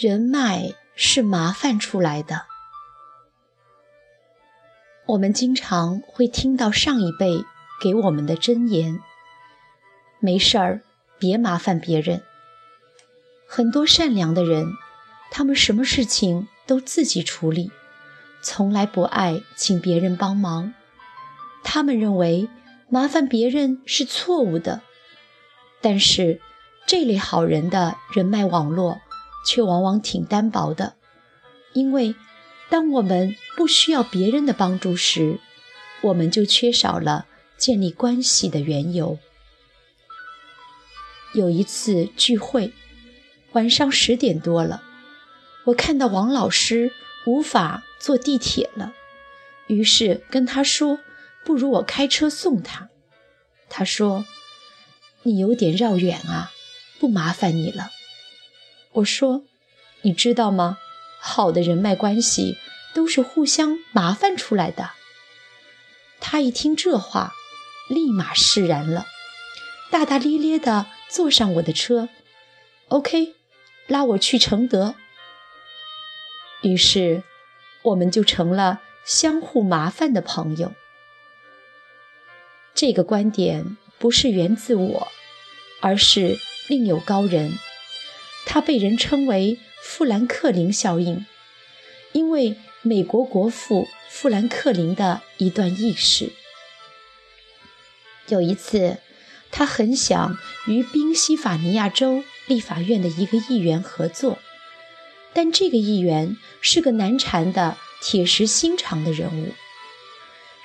人脉是麻烦出来的。我们经常会听到上一辈给我们的箴言：“没事儿，别麻烦别人。”很多善良的人，他们什么事情都自己处理，从来不爱请别人帮忙。他们认为麻烦别人是错误的，但是这类好人的人脉网络。却往往挺单薄的，因为当我们不需要别人的帮助时，我们就缺少了建立关系的缘由。有一次聚会，晚上十点多了，我看到王老师无法坐地铁了，于是跟他说：“不如我开车送他。”他说：“你有点绕远啊，不麻烦你了。”我说：“你知道吗？好的人脉关系都是互相麻烦出来的。”他一听这话，立马释然了，大大咧咧地坐上我的车，OK，拉我去承德。于是，我们就成了相互麻烦的朋友。这个观点不是源自我，而是另有高人。它被人称为富兰克林效应，因为美国国父富兰克林的一段轶事。有一次，他很想与宾夕法尼亚州立法院的一个议员合作，但这个议员是个难缠的铁石心肠的人物。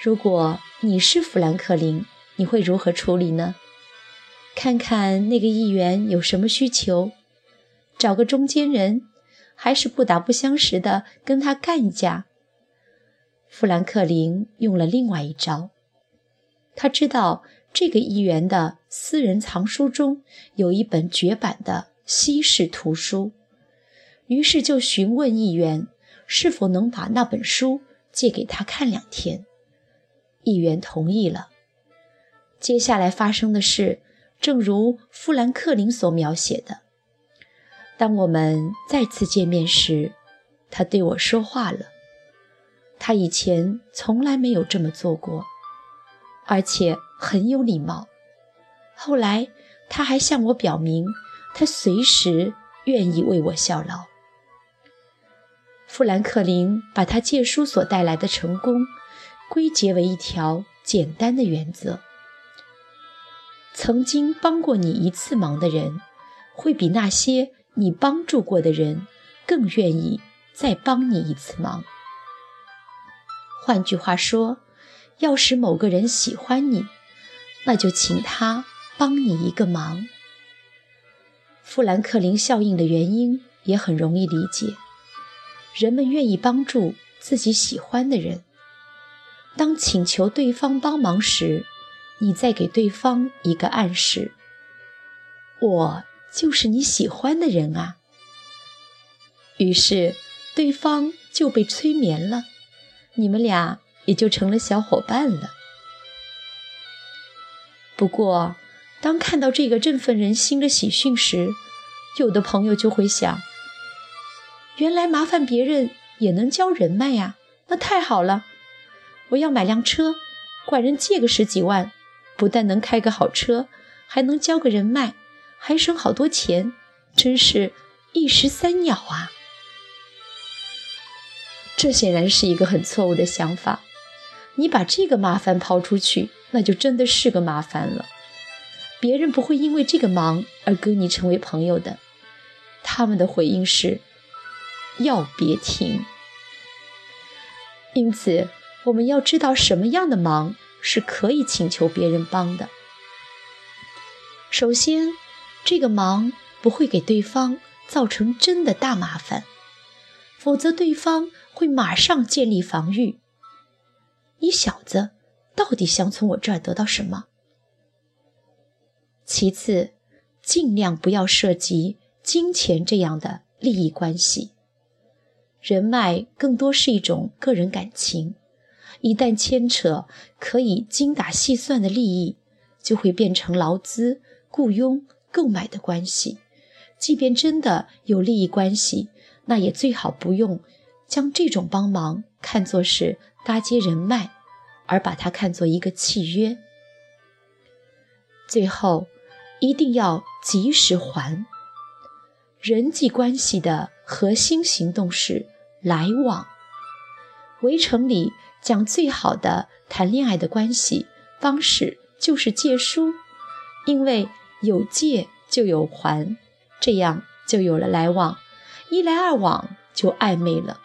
如果你是富兰克林，你会如何处理呢？看看那个议员有什么需求。找个中间人，还是不打不相识的跟他干一架？富兰克林用了另外一招，他知道这个议员的私人藏书中有一本绝版的西式图书，于是就询问议员是否能把那本书借给他看两天。议员同意了。接下来发生的事，正如富兰克林所描写的。当我们再次见面时，他对我说话了。他以前从来没有这么做过，而且很有礼貌。后来，他还向我表明，他随时愿意为我效劳。富兰克林把他借书所带来的成功，归结为一条简单的原则：曾经帮过你一次忙的人，会比那些。你帮助过的人更愿意再帮你一次忙。换句话说，要使某个人喜欢你，那就请他帮你一个忙。富兰克林效应的原因也很容易理解：人们愿意帮助自己喜欢的人。当请求对方帮忙时，你再给对方一个暗示：我。就是你喜欢的人啊，于是对方就被催眠了，你们俩也就成了小伙伴了。不过，当看到这个振奋人心的喜讯时，有的朋友就会想：原来麻烦别人也能交人脉呀，那太好了！我要买辆车，管人借个十几万，不但能开个好车，还能交个人脉。还省好多钱，真是一石三鸟啊！这显然是一个很错误的想法。你把这个麻烦抛出去，那就真的是个麻烦了。别人不会因为这个忙而跟你成为朋友的。他们的回应是：要别停。因此，我们要知道什么样的忙是可以请求别人帮的。首先。这个忙不会给对方造成真的大麻烦，否则对方会马上建立防御。你小子到底想从我这儿得到什么？其次，尽量不要涉及金钱这样的利益关系。人脉更多是一种个人感情，一旦牵扯可以精打细算的利益，就会变成劳资、雇佣。购买的关系，即便真的有利益关系，那也最好不用将这种帮忙看作是搭接人脉，而把它看作一个契约。最后，一定要及时还。人际关系的核心行动是来往。围城里讲最好的谈恋爱的关系方式就是借书，因为有借就有还，这样就有了来往，一来二往就暧昧了。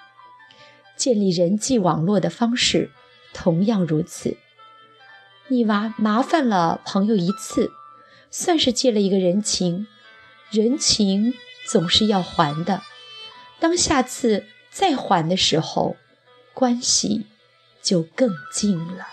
建立人际网络的方式同样如此。你麻麻烦了朋友一次，算是借了一个人情，人情总是要还的。当下次再还的时候，关系就更近了。